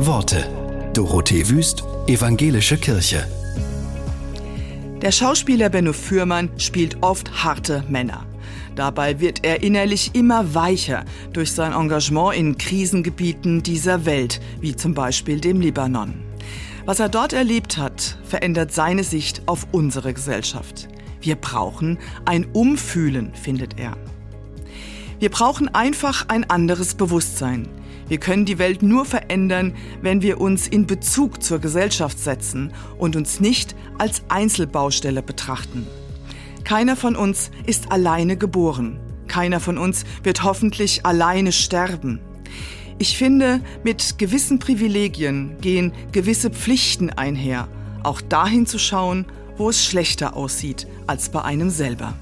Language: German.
Worte. Dorothee Wüst, Evangelische Kirche. Der Schauspieler Benno Fürmann spielt oft harte Männer. Dabei wird er innerlich immer weicher durch sein Engagement in Krisengebieten dieser Welt, wie zum Beispiel dem Libanon. Was er dort erlebt hat, verändert seine Sicht auf unsere Gesellschaft. Wir brauchen ein Umfühlen, findet er. Wir brauchen einfach ein anderes Bewusstsein. Wir können die Welt nur verändern, wenn wir uns in Bezug zur Gesellschaft setzen und uns nicht als Einzelbaustelle betrachten. Keiner von uns ist alleine geboren. Keiner von uns wird hoffentlich alleine sterben. Ich finde, mit gewissen Privilegien gehen gewisse Pflichten einher, auch dahin zu schauen, wo es schlechter aussieht als bei einem selber.